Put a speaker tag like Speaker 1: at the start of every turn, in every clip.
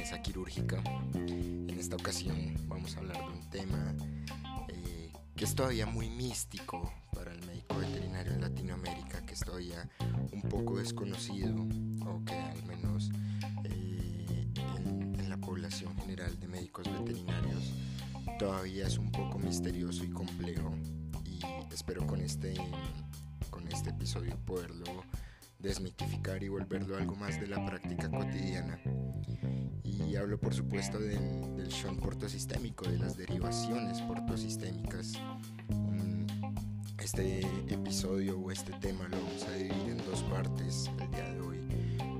Speaker 1: mesa quirúrgica. En esta ocasión vamos a hablar de un tema eh, que es todavía muy místico para el médico veterinario en Latinoamérica, que es todavía un poco desconocido o que al menos eh, en, la población general de médicos veterinarios todavía es un poco misterioso y complejo y espero con este, con este episodio poderlo desmitificar y volverlo algo más de la práctica cotidiana. Y hablo por supuesto del, del shunt portosistémico, de las derivaciones portosistémicas. Mm, este episodio o este tema lo vamos a dividir en dos partes el día de hoy.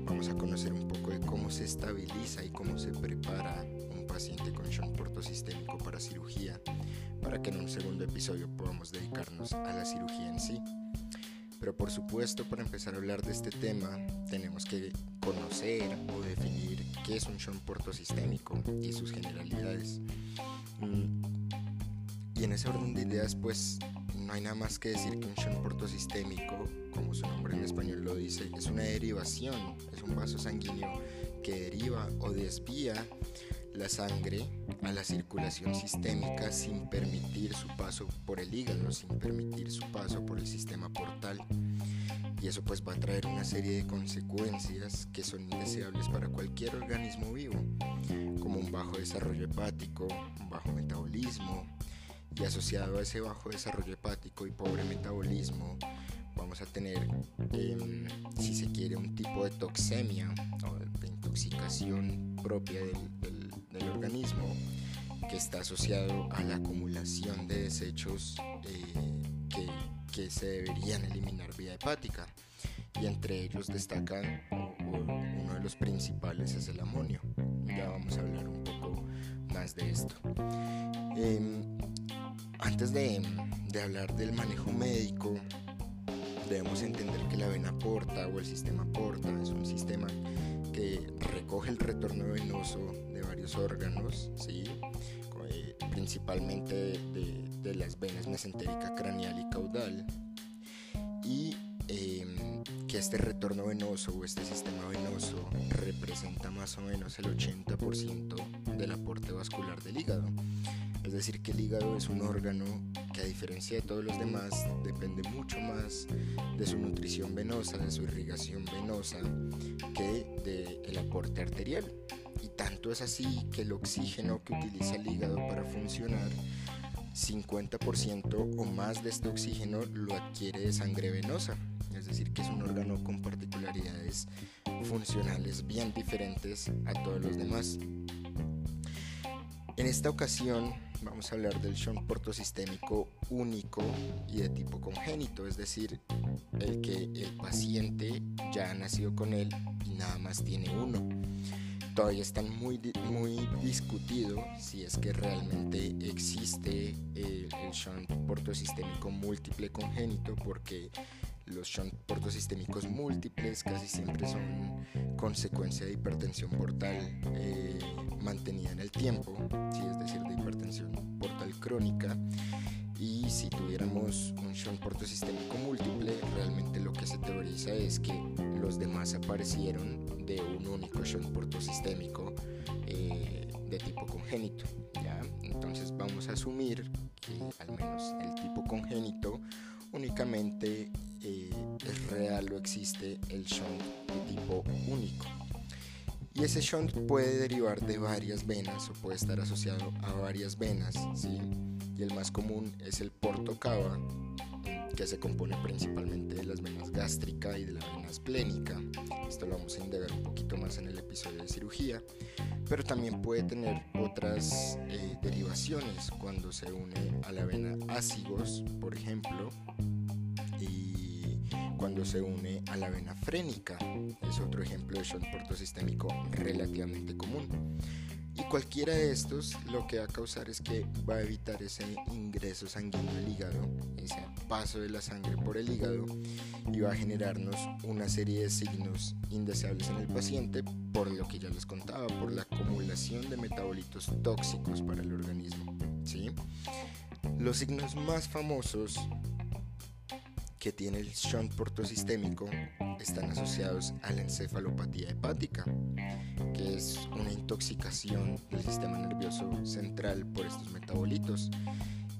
Speaker 1: Vamos a conocer un poco de cómo se estabiliza y cómo se prepara un paciente con shunt portosistémico para cirugía, para que en un segundo episodio podamos dedicarnos a la cirugía en sí. Pero por supuesto, para empezar a hablar de este tema, tenemos que conocer o definir qué es un shunt portosistémico y sus generalidades. Mm, y en ese orden de ideas, pues no hay nada más que decir que un shunt portosistémico, como su nombre en español lo dice, es una derivación, es un vaso sanguíneo que deriva o desvía la sangre a la circulación sistémica sin permitir su paso por el hígado, sin permitir su paso por el sistema portal. Y eso pues va a traer una serie de consecuencias que son indeseables para cualquier organismo vivo, como un bajo desarrollo hepático, un bajo metabolismo, y asociado a ese bajo desarrollo hepático y pobre metabolismo, vamos a tener, em, si se quiere, un tipo de toxemia o de intoxicación propia del está asociado a la acumulación de desechos eh, que, que, se deberían eliminar vía hepática. Y entre ellos destacan uno de los principales es el amonio. Ya vamos a hablar un poco más de esto. Em, antes de, de hablar del manejo médico debemos entender que la vena porta o el sistema porta es un sistema que recoge el retorno venoso de varios órganos, ¿sí? Eh, principalmente de, las venas mesentérica craneal y caudal, y em, que este retorno venoso o este sistema venoso representa más o menos el 80% del aporte vascular del hígado. Es decir, que el hígado es un órgano que a diferencia de todos los demás depende mucho más de su nutrición venosa, de su irrigación venosa, que del aporte arterial. Y tanto es así que el oxígeno que utiliza el hígado para funcionar, 50% o más de este oxígeno lo adquiere de sangre venosa. Es decir, que es un órgano con particularidades funcionales bien diferentes a todos los demás. En esta ocasión vamos a hablar del shunt portosistémico único y de tipo congénito, es decir, el que el paciente ya ha nacido con él y nada más tiene uno. Todavía está muy, muy discutido si es que realmente existe el, el shunt portosistémico múltiple congénito porque los shunt portosistémicos múltiples casi siempre son consecuencia de hipertensión portal eh, mantenida en el tiempo, ¿sí? es decir, de hipertensión portal crónica. Y si tuviéramos un shunt portosistémico múltiple, realmente lo que se teoriza es que los demás aparecieron de un único shunt portosistémico eh, de tipo congénito. ¿ya? Entonces vamos a asumir que al menos el tipo congénito únicamente eh, es real o existe el shunt de tipo único. Y ese shunt puede derivar de varias venas o puede estar asociado a varias venas, ¿sí? Y el más común es el portocava, que se compone principalmente de las venas gástrica y de la vena esplénica. Esto lo vamos a indagar un poquito más en el episodio de cirugía, pero también puede tener otras eh, derivaciones cuando se une a la vena ácigos, por ejemplo, cuando se une a la vena frénica. Es otro ejemplo de shunt portosistémico relativamente común. Y cualquiera de estos lo que va a causar es que va a evitar ese ingreso sanguíneo al hígado, ese paso de la sangre por el hígado y va a generarnos una serie de signos indeseables en el paciente por lo que ya les contaba, por la acumulación de metabolitos tóxicos para el organismo. ¿sí? Los signos más famosos que tiene el shunt portosistémico están asociados a la encefalopatía hepática, que es una intoxicación del sistema nervioso central por estos metabolitos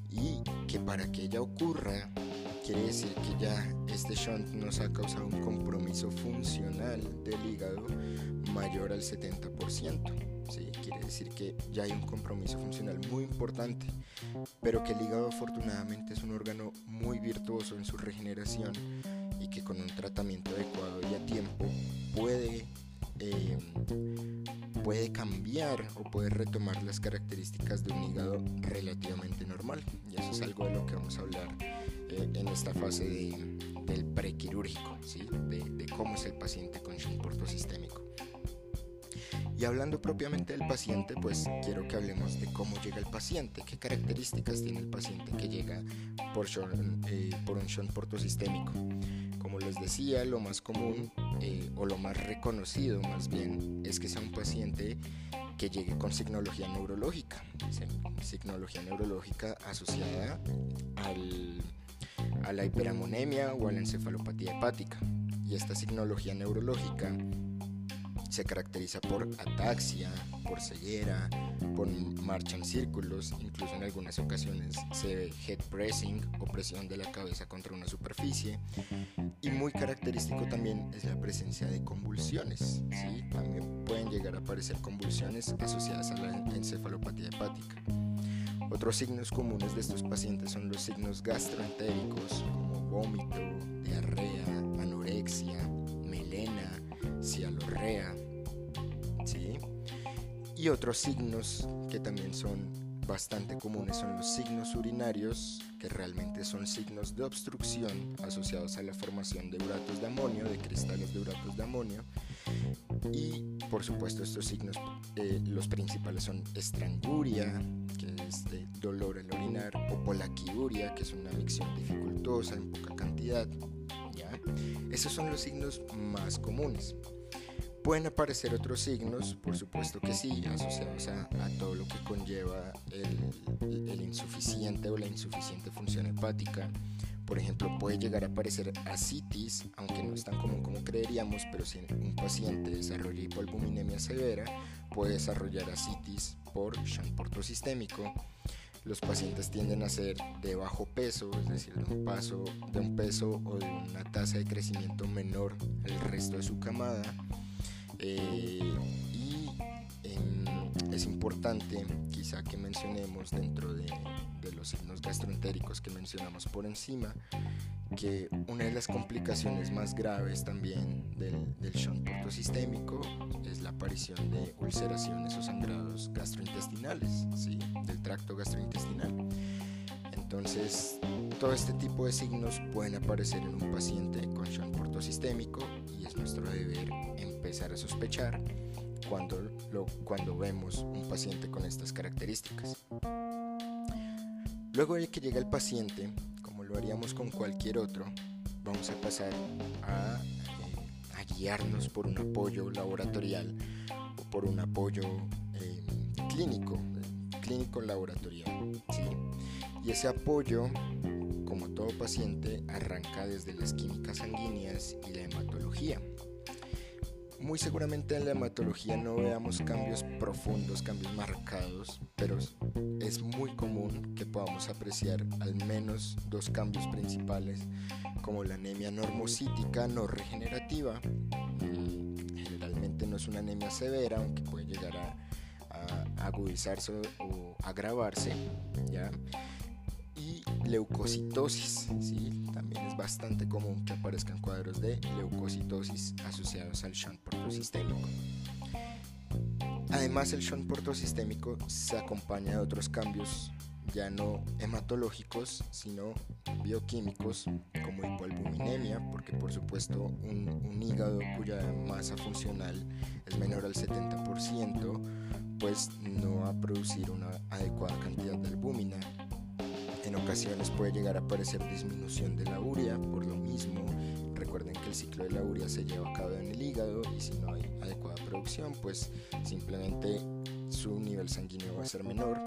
Speaker 1: y que para que ella ocurra quiere decir que ya este shunt nos ha causado un compromiso funcional del hígado mayor al 70%. ¿Sí? Quiere decir que ya hay un compromiso funcional muy importante, pero que el hígado afortunadamente es un órgano muy virtuoso en su regeneración y que con un tratamiento adecuado y a tiempo puede, eh, puede cambiar o puede retomar las características de un hígado relativamente normal. Y eso es algo de lo que vamos a hablar eh, en esta fase del prequirúrgico, ¿sí? de, cómo es el paciente con shunt portosistémico. Y hablando propiamente del paciente, pues quiero que hablemos de cómo llega el paciente, qué características tiene el paciente que llega por, eh, por un shunt portosistémico. Como les decía, lo más común eh, o lo más reconocido más bien es que sea un paciente que llegue con signología neurológica, signología neurológica asociada al, a la hiperamonemia o a la encefalopatía hepática. Y esta signología neurológica se caracteriza por ataxia, por ceguera, por marcha en círculos, incluso en algunas ocasiones se ve head pressing o presión de la cabeza contra una superficie. Y muy característico también es la presencia de convulsiones. ¿sí? También pueden llegar a aparecer convulsiones asociadas a la encefalopatía hepática. Otros signos comunes de estos pacientes son los signos gastroentéricos como vómito, diarrea, anorexia, melena, cialorrea, ¿sí? Y otros signos que también son bastante comunes son los signos urinarios, que realmente son signos de obstrucción asociados a la formación de uratos de amonio, de cristales de uratos de amonio. Y por supuesto estos signos, eh, los principales son estranguria, que es dolor al orinar, o polaquiuria, que es una micción dificultosa en poca cantidad. ¿ya? Esos son los signos más comunes. Pueden aparecer otros signos, por supuesto que sí, asociados a, todo lo que conlleva el, insuficiente o la insuficiente función hepática. Por ejemplo, puede llegar a aparecer ascitis, aunque no es tan común como creeríamos, pero si un paciente desarrolla hipoalbuminemia severa, puede desarrollar ascitis por shunt portosistémico. Los pacientes tienden a ser de bajo peso, es decir, de un, de un peso o de una tasa de crecimiento menor al resto de su camada eh, y em, es importante quizá que mencionemos dentro de, los signos gastroentéricos que mencionamos por encima que una de las complicaciones más graves también del, del shunt portosistémico es la aparición de ulceraciones o sangrados gastrointestinales, ¿sí? del tracto gastrointestinal. Entonces, todo este tipo de signos pueden aparecer en un paciente con shunt portosistémico y es nuestro deber empezar a sospechar cuando, lo, cuando vemos un paciente con estas características. Luego de que llega el paciente, como lo haríamos con cualquier otro, vamos a pasar a, eh, guiarnos por un apoyo laboratorial o por un apoyo eh, clínico, clínico laboratorial. Y ese apoyo, como todo paciente, arranca desde las químicas sanguíneas y la hematología. Muy seguramente en la hematología no veamos cambios profundos, cambios marcados, pero es muy común que podamos apreciar al menos dos cambios principales, como la anemia normocítica no regenerativa. Mm, generalmente no es una anemia severa, aunque puede llegar a, agudizarse o agravarse, ¿ya? Leucocitosis. ¿sí? También es bastante común que aparezcan cuadros de leucocitosis asociados al shunt portosistémico. Además, el shunt portosistémico se acompaña de otros cambios ya no hematológicos, sino bioquímicos, como hipoalbuminemia, porque por supuesto un, un, hígado cuya masa funcional es menor al 70%, pues no va a producir una adecuada cantidad de albúmina en ocasiones puede llegar a aparecer disminución de la urea por lo mismo. Recuerden que el ciclo de la urea se lleva a cabo en el hígado y si no hay adecuada producción, pues simplemente su nivel sanguíneo va a ser menor.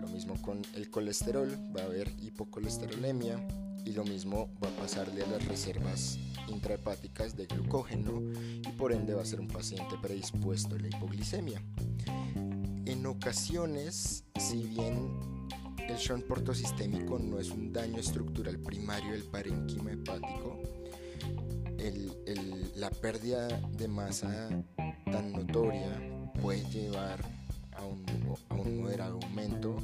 Speaker 1: Lo mismo con el colesterol, va a haber hipocolesterolemia y lo mismo va a pasarle a las reservas intrahepáticas de glucógeno y por ende va a ser un paciente predispuesto a la hipoglicemia. En ocasiones, si bien el shunt portosistémico no es un daño estructural primario del parenquima hepático, la pérdida de masa tan notoria puede llevar a un, a un moderado aumento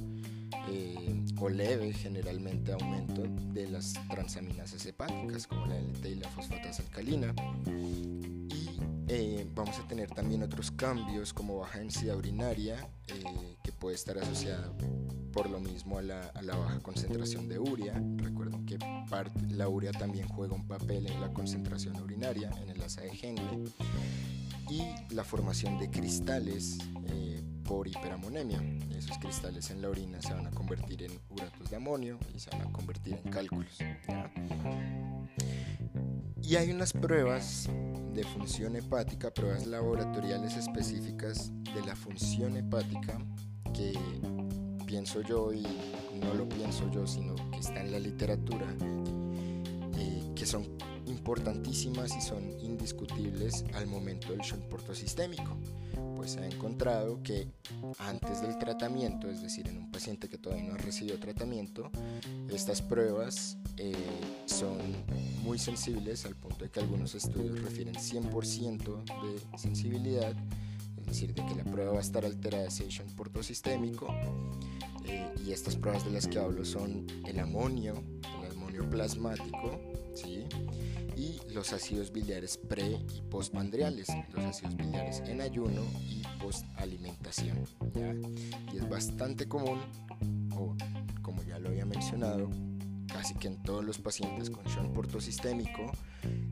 Speaker 1: eh, o leve generalmente aumento de las transaminasas hepáticas como la LT y la fosfatasa alcalina. Y eh, vamos a tener también otros cambios como baja densidad urinaria eh, que puede estar asociada por lo mismo a la, baja concentración de urea. Recuerden que la urea también juega un papel en la concentración urinaria, en el asa de Henle. Y la formación de cristales por hiperamonemia. Esos cristales en la orina se van a convertir en uratos de amonio y se van a convertir en cálculos. Y hay unas pruebas de función hepática, pruebas laboratoriales específicas de la función hepática que pienso yo y no lo pienso yo, sino que está en la literatura, eh, que son importantísimas y son indiscutibles al momento del shunt portosistémico pues se ha encontrado que antes del tratamiento, es decir, en un paciente que todavía no ha recibido tratamiento, estas pruebas eh, son muy sensibles al punto de que algunos estudios refieren 100% de sensibilidad, es decir, de que la prueba va a estar alterada si hay portosistémico. Eh, y estas pruebas de las que hablo son el amonio, el amonio plasmático, ¿sí? y los ácidos biliares pre y postmandriales, los ácidos biliares en ayuno y postalimentación. Y es bastante común, o como ya lo había mencionado, casi que en todos los pacientes con Shunt portosistémico,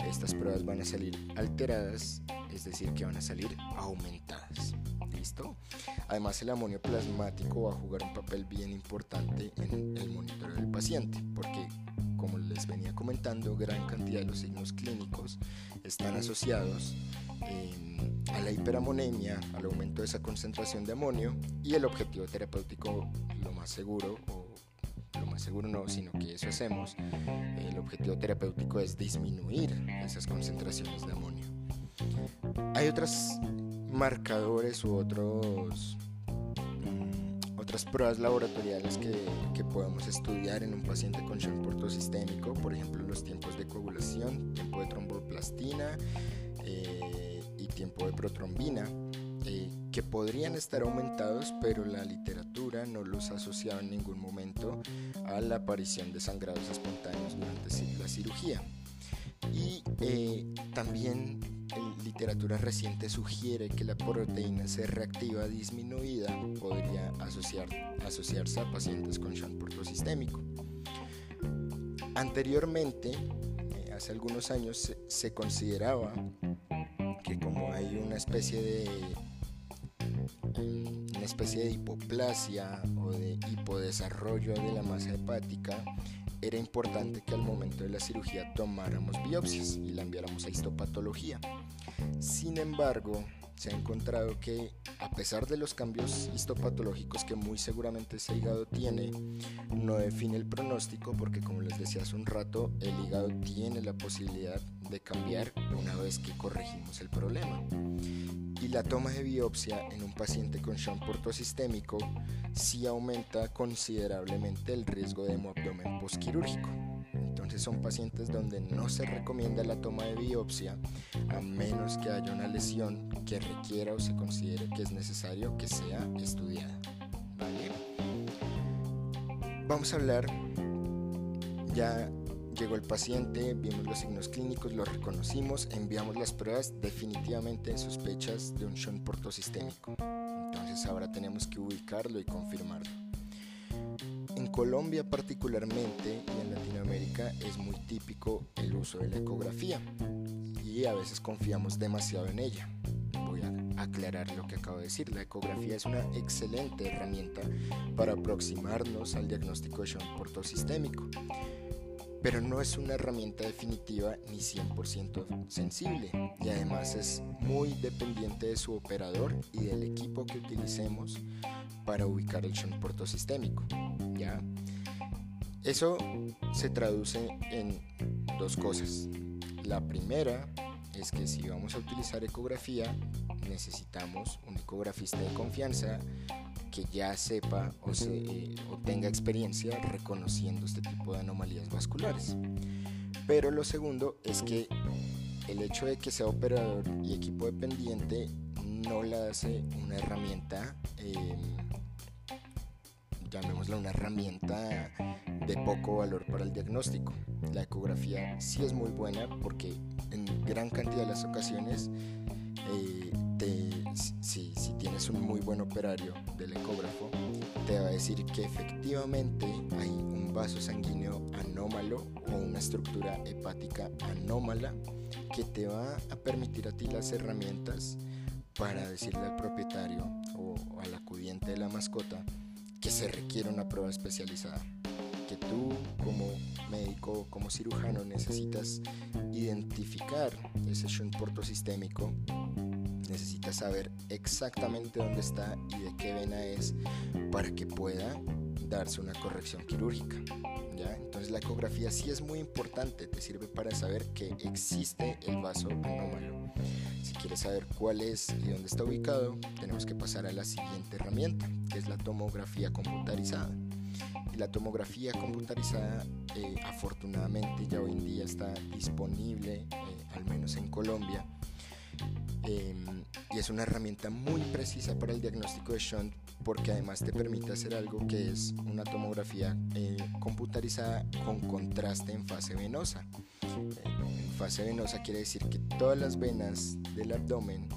Speaker 1: estas pruebas van a salir alteradas, es decir, que van a salir aumentadas. Además, el amonio plasmático va a jugar un papel bien importante en el monitoreo del paciente, porque como les venía comentando, gran cantidad de los signos clínicos están asociados em, a la hiperamonemia, al aumento de esa concentración de amonio y el objetivo terapéutico, lo más seguro, o lo más seguro no, sino que eso hacemos, el objetivo terapéutico es disminuir esas concentraciones de amonio. Hay otros marcadores u otros otras pruebas laboratoriales que, que, podemos estudiar en un paciente con shock portosistémico, por ejemplo los tiempos de coagulación, tiempo de tromboplastina eh, y tiempo de protrombina, eh, que podrían estar aumentados, pero la literatura no los ha asociado en ningún momento a la aparición de sangrados espontáneos durante la cirugía. Y eh, también la literatura reciente sugiere que la proteína C reactiva disminuida podría asociar, asociarse a pacientes con shunt portosistémico. Anteriormente, eh, hace algunos años, se, consideraba que como hay una especie de una especie de hipoplasia o de hipodesarrollo de la masa hepática, era importante que al momento de la cirugía tomáramos biopsias y la enviáramos a histopatología. Sin embargo, se ha encontrado que a pesar de los cambios histopatológicos que muy seguramente ese hígado tiene, no define el pronóstico porque como les decía hace un rato, el hígado tiene la posibilidad de cambiar una vez que corregimos el problema. Y la toma de biopsia en un paciente con shunt portosistémico sí aumenta considerablemente el riesgo de hemoabdomen postquirúrgico. Entonces son pacientes donde no se recomienda la toma de biopsia a menos que haya una lesión que requiera o se considere que es necesario que sea estudiada. Vamos a hablar, ya llegó el paciente, vimos los signos clínicos, los reconocimos, enviamos las pruebas definitivamente sospechas de un shunt portosistémico. Entonces ahora tenemos que ubicarlo y confirmarlo. En Colombia particularmente y en Latinoamérica es muy típico el uso de la ecografía y a veces confiamos demasiado en ella. Voy a aclarar lo que acabo de decir. La ecografía es una excelente herramienta para aproximarnos al diagnóstico de shock portosistémico, pero no es una herramienta definitiva ni 100% sensible y además es muy dependiente de su operador y del equipo que utilicemos para ubicar el shock portosistémico. ¿ya? Eso se traduce en dos cosas. La primera es que si vamos a utilizar ecografía, necesitamos un ecografista de confianza que ya sepa o, o tenga experiencia reconociendo este tipo de anomalías vasculares. Pero lo segundo es que el hecho de que sea operador y equipo dependiente no la hace una herramienta, em, llamémosla una herramienta de poco valor para el diagnóstico. La ecografía sí es muy buena porque en gran cantidad de las ocasiones eh, si, si, tienes un muy buen operario del ecógrafo, te va a decir que efectivamente hay un vaso sanguíneo anómalo o una estructura hepática anómala que te va a permitir a ti las herramientas para decirle al propietario o al acudiente de la mascota que se requiere una prueba especializada que tú como médico, como cirujano necesitas identificar ese shunt portosistémico necesitas saber exactamente dónde está y de qué vena es para que pueda darse una corrección quirúrgica. ¿ya? Entonces la ecografía sí es muy importante, te sirve para saber que existe el vaso anómalo. Si quieres saber cuál es y dónde está ubicado, tenemos que pasar a la siguiente herramienta, que es la tomografía computarizada. Y la tomografía computarizada eh, afortunadamente ya hoy en día está disponible, eh, al menos en Colombia, Em, y es una herramienta muy precisa para el diagnóstico de shunt porque además te permite hacer algo que es una tomografía eh, computarizada con contraste en fase venosa. Eh, fase venosa quiere decir que todas las venas del abdomen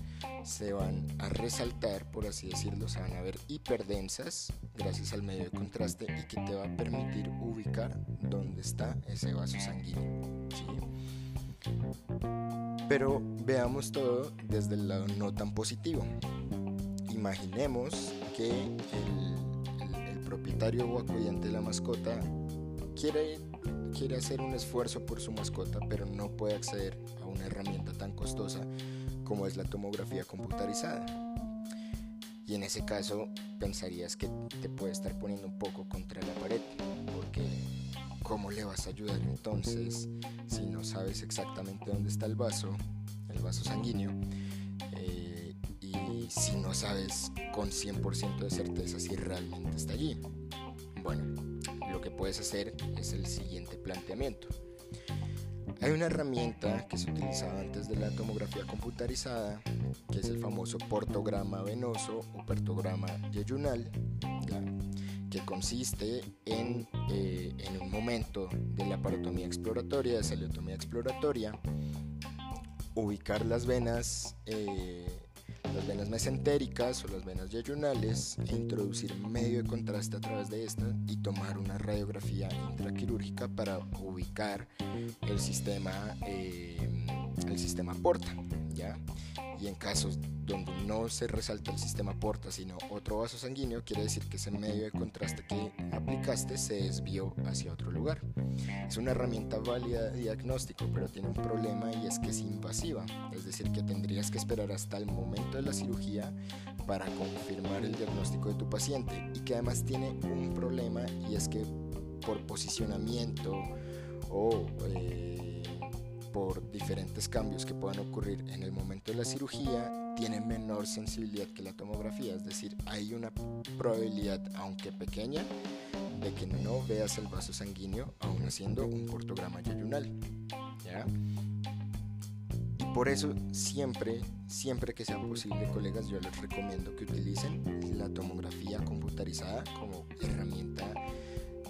Speaker 1: se van a resaltar, por así decirlo, se van a ver hiperdensas gracias al medio de contraste y que te va a permitir ubicar dónde está ese vaso sanguíneo. Pero veamos todo desde el lado no tan positivo. Imaginemos que el, propietario o acudiente de la mascota quiere, quiere hacer un esfuerzo por su mascota, pero no puede acceder a una herramienta tan costosa como es la tomografía computarizada. Y en ese caso pensarías que te puede estar poniendo un poco contra la pared, porque ¿cómo le vas a ayudar entonces si no sabes exactamente dónde está el vaso, el vaso sanguíneo? Eh, y si no sabes con 100% de certeza si realmente está allí. Bueno, que puedes hacer es el siguiente planteamiento. Hay una herramienta que se utilizaba antes de la tomografía computarizada, que es el famoso portograma venoso o pertograma yeyunal, que consiste en, eh, en un momento de la parotomía exploratoria, de celiotomía exploratoria, ubicar las venas, eh, las venas mesentéricas o las venas yeyunales e introducir medio de contraste a través de estas y tomar una radiografía intraquirúrgica para ubicar el sistema, eh, el sistema porta, ¿ya? y en casos donde no se resalta el sistema porta sino otro vaso sanguíneo, quiere decir que ese medio de contraste que aplicaste se desvió hacia otro lugar. Es una herramienta válida de diagnóstico, pero tiene un problema y es que es invasiva, es decir, que tendrías que esperar hasta el momento de la cirugía para confirmar el diagnóstico de tu paciente y que además tiene un problema y es que por posicionamiento o... Eh, por diferentes cambios que puedan ocurrir en el momento de la cirugía, tiene menor sensibilidad que la tomografía, es decir, hay una probabilidad, aunque pequeña, de que no veas el vaso sanguíneo aún haciendo un portograma yayunal. Y por eso siempre, siempre que sea posible, colegas, yo les recomiendo que utilicen la tomografía computarizada como herramienta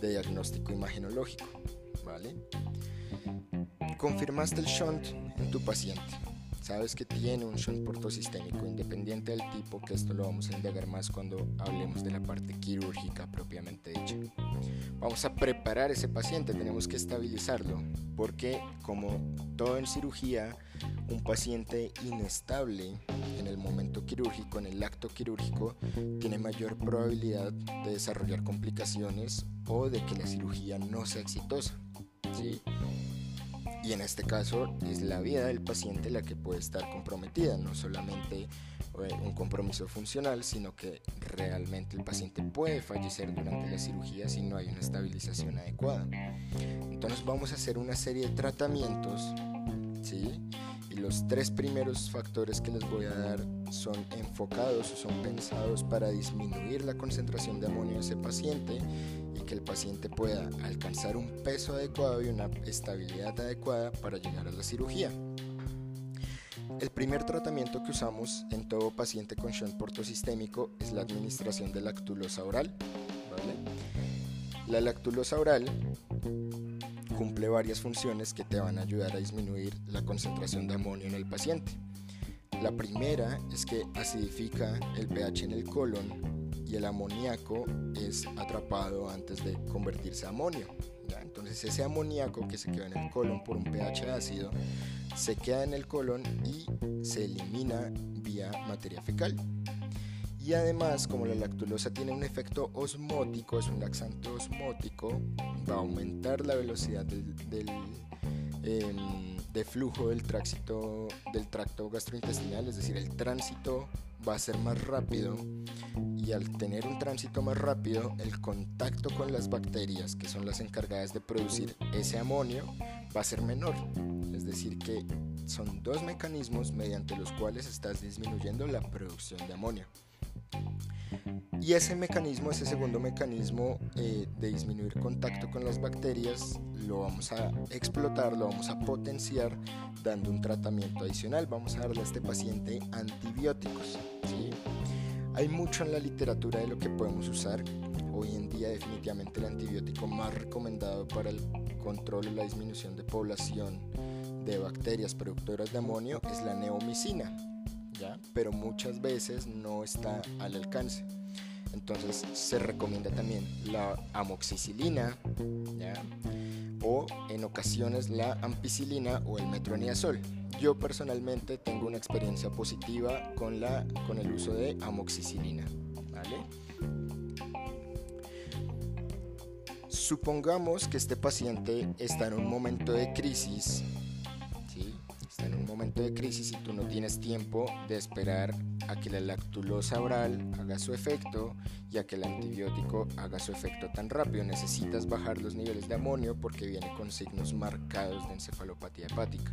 Speaker 1: de diagnóstico imagenológico, ¿vale? Confirmaste el shunt en tu paciente. Sabes que tiene un shunt portosistémico independiente del tipo, que esto lo vamos a indagar más cuando hablemos de la parte quirúrgica propiamente dicha. Vamos a preparar ese paciente, tenemos que estabilizarlo, porque como todo en cirugía, un paciente inestable en el momento quirúrgico, en el acto quirúrgico, tiene mayor probabilidad de desarrollar complicaciones o de que la cirugía no sea exitosa. ¿sí? Y en este caso es la vida del paciente la que puede estar comprometida, no solamente un compromiso funcional, sino que realmente el paciente puede fallecer durante la cirugía si no hay una estabilización adecuada. Entonces vamos a hacer una serie de tratamientos, ¿sí? Los tres primeros factores que les voy a dar son enfocados o son pensados para disminuir la concentración de amonio en ese paciente y que el paciente pueda alcanzar un peso adecuado y una estabilidad adecuada para llegar a la cirugía. El primer tratamiento que usamos en todo paciente con shunt portosistémico es la administración de lactulosa oral. La lactulosa oral cumple varias funciones que te van a ayudar a disminuir la concentración de amonio en el paciente. La primera es que acidifica el pH en el colon y el amoníaco es atrapado antes de convertirse a amonio. Entonces ese amoníaco que se queda en el colon por un pH ácido se queda en el colon y se elimina vía materia fecal. Y además, como la lactulosa tiene un efecto osmótico, es un laxante osmótico, va a aumentar la velocidad del, em, de flujo del, tránsito, del tracto gastrointestinal, es decir, el tránsito va a ser más rápido y al tener un tránsito más rápido, el contacto con las bacterias, que son las encargadas de producir ese amonio, va a ser menor. Es decir, que son dos mecanismos mediante los cuales estás disminuyendo la producción de amonio. Y ese mecanismo, ese segundo mecanismo eh, de disminuir contacto con las bacterias, lo vamos a explotar, lo vamos a potenciar dando un tratamiento adicional. Vamos a darle a este paciente antibióticos. Hay mucho en la literatura de lo que podemos usar. Hoy en día definitivamente el antibiótico más recomendado para el control y la disminución de población de bacterias productoras de amonio es la neomicina, pero muchas veces no está al alcance. Entonces se recomienda también la amoxicilina o en ocasiones la ampicilina o el metronidazol. Yo personalmente tengo una experiencia positiva con, la, con el uso de amoxicilina. Supongamos que este paciente está en un momento de crisis, en un momento de crisis y tú no tienes tiempo de esperar a que la lactulosa oral haga su efecto y a que el antibiótico haga su efecto tan rápido. Necesitas bajar los niveles de amonio porque viene con signos marcados de encefalopatía hepática.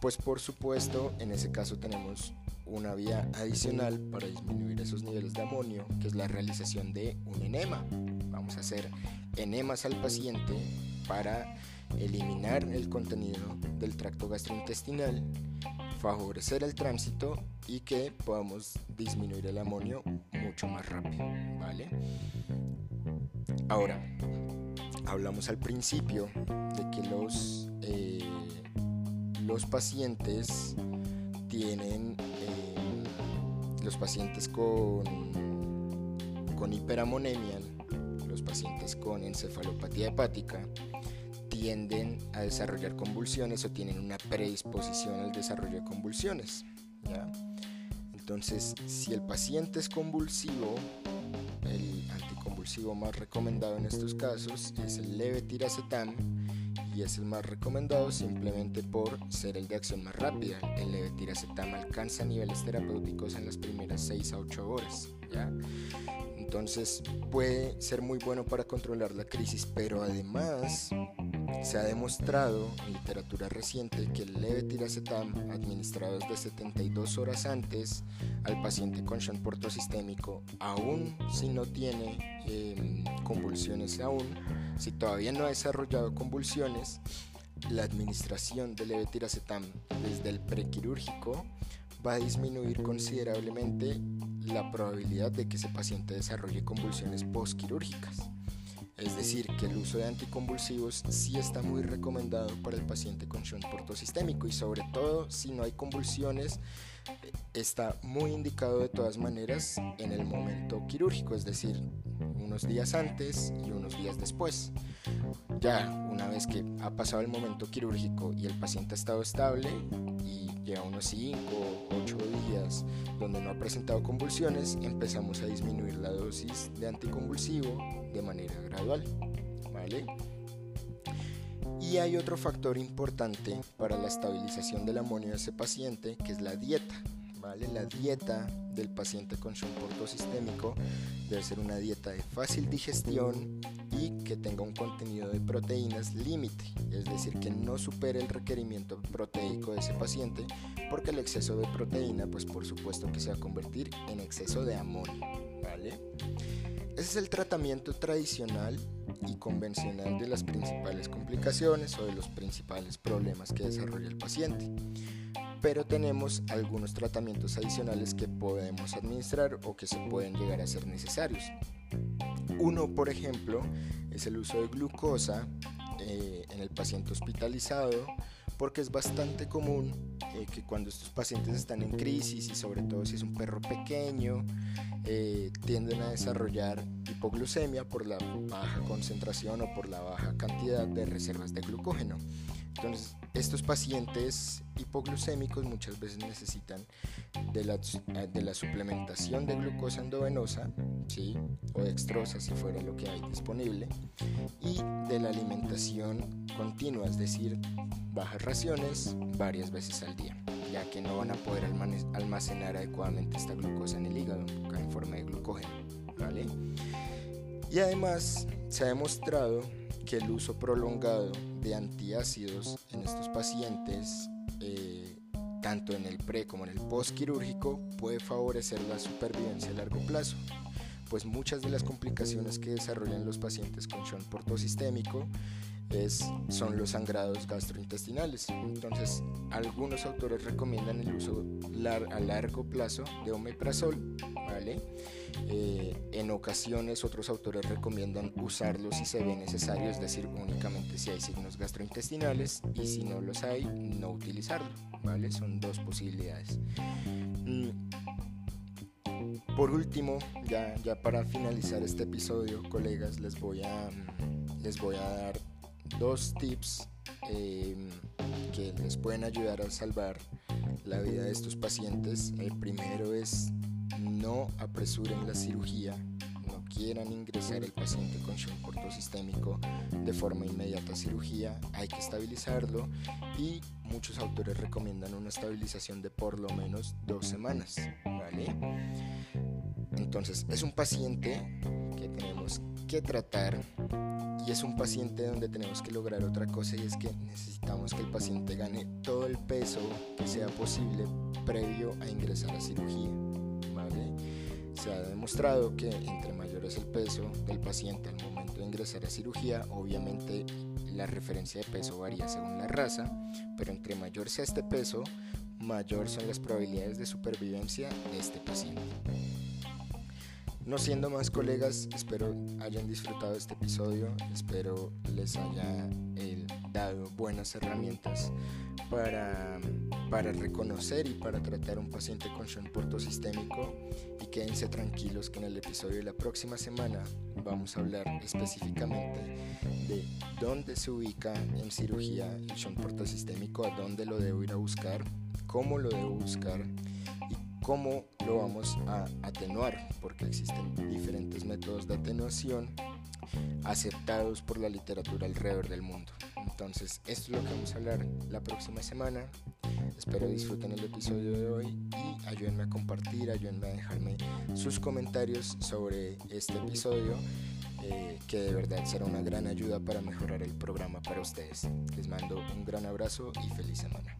Speaker 1: Pues por supuesto, en ese caso tenemos una vía adicional para disminuir esos niveles de amonio, que es la realización de un enema. Vamos a hacer enemas al paciente para eliminar el contenido del tracto gastrointestinal, favorecer el tránsito y que podamos disminuir el amonio mucho más rápido, ¿vale? Ahora, hablamos al principio de que los eh, los pacientes tienen, eh, los pacientes con, con hiperamonemia, los pacientes con encefalopatía hepática, tienden a desarrollar convulsiones o tienen una predisposición al desarrollo de convulsiones. Entonces, si el paciente es convulsivo, el anticonvulsivo más recomendado en estos casos es el levetiracetam y es el más recomendado simplemente por ser el de acción más rápida. El levetiracetam alcanza niveles terapéuticos en las primeras 6 a 8 horas. Entonces puede ser muy bueno para controlar la crisis, pero además se ha demostrado en literatura reciente que el levetiracetam administrado desde 72 horas antes al paciente con shunt portosistémico, aún si no tiene em, convulsiones aún, si todavía no ha desarrollado convulsiones, la administración del levetiracetam desde el prequirúrgico va a disminuir considerablemente la probabilidad de que ese paciente desarrolle convulsiones postquirúrgicas. Es decir, que el uso de anticonvulsivos sí está muy recomendado para el paciente con shunt portosistémico y sobre todo si no hay convulsiones está muy indicado de todas maneras en el momento quirúrgico, es decir, unos días antes y unos días después. Ya una vez que ha pasado el momento quirúrgico y el paciente ha estado estable y lleva unos 5 o 8 días donde no ha presentado convulsiones, empezamos a disminuir la dosis de anticonvulsivo de manera gradual. ¿Vale? Y hay otro factor importante para la estabilización del amonio de ese paciente, que es la dieta. ¿vale? La dieta del paciente con shock portosistémico debe ser una dieta de fácil digestión que tenga un contenido de proteínas límite, es decir, que no supere el requerimiento proteico de ese paciente, porque el exceso de proteína, pues por supuesto que se va a convertir en exceso de amonio, ¿vale? Ese es el tratamiento tradicional y convencional de las principales complicaciones o de los principales problemas que desarrolla el paciente. Pero tenemos algunos tratamientos adicionales que podemos administrar o que se pueden llegar a ser necesarios. Uno, por ejemplo, es el uso de glucosa eh, en el paciente hospitalizado porque es bastante común eh, que cuando estos pacientes están en crisis y sobre todo si es un perro pequeño, eh, tienden a desarrollar hipoglucemia por la baja concentración o por la baja cantidad de reservas de glucógeno. Entonces, estos pacientes hipoglucémicos muchas veces necesitan de la, de la suplementación de glucosa endovenosa, ¿sí? o dextrosa si fuera lo que hay disponible, y de la alimentación continua, es decir, bajas raciones varias veces al día, ya que no van a poder almacenar adecuadamente esta glucosa en el hígado en forma de glucógeno. ¿vale? Y además se ha demostrado que el uso prolongado de antiácidos en estos pacientes, eh, tanto en el pre como en el post quirúrgico, puede favorecer la supervivencia a largo plazo, pues muchas de las complicaciones que desarrollan los pacientes con Shock portosistémico es, son los sangrados gastrointestinales. Entonces, algunos autores recomiendan el uso a largo plazo de omeprazol, ¿vale? Eh, en ocasiones otros autores recomiendan usarlo si se ve necesario, es decir, únicamente si hay signos gastrointestinales y si no los hay, no utilizarlo, ¿vale? Son dos posibilidades. Mm. Por último, ya, ya para finalizar este episodio, colegas, les voy a, les voy a dar dos tips em, que les pueden ayudar a salvar la vida de estos pacientes. El primero es no apresuren la cirugía, no quieran ingresar el paciente con shock portosistémico de forma inmediata a cirugía, hay que estabilizarlo y muchos autores recomiendan una estabilización de por lo menos dos semanas, ¿vale? Entonces es un paciente que tenemos que tratar y es un paciente donde tenemos que lograr otra cosa y es que necesitamos que el paciente gane todo el peso que sea posible previo a ingresar a cirugía. ¿vale? Se ha demostrado que entre mayor es el peso del paciente al momento de ingresar a cirugía, obviamente la referencia de peso varía según la raza, pero entre mayor sea este peso, mayor son las probabilidades de supervivencia de este paciente. No siendo más colegas, espero hayan disfrutado este episodio, espero les haya eh, dado buenas herramientas para, para reconocer y para tratar a un paciente con shock portosistémico y quédense tranquilos que en el episodio de la próxima semana vamos a hablar específicamente de dónde se ubica en cirugía el shock portosistémico, a dónde lo debo ir a buscar, cómo lo debo buscar cómo lo vamos a atenuar, porque existen diferentes métodos de atenuación aceptados por la literatura alrededor del mundo. Entonces, esto es lo que vamos a hablar la próxima semana. Espero disfruten el episodio de hoy y ayúdenme a compartir, ayúdenme a dejarme sus comentarios sobre este episodio, eh, que de verdad será una gran ayuda para mejorar el programa para ustedes. Les mando un gran abrazo y feliz semana.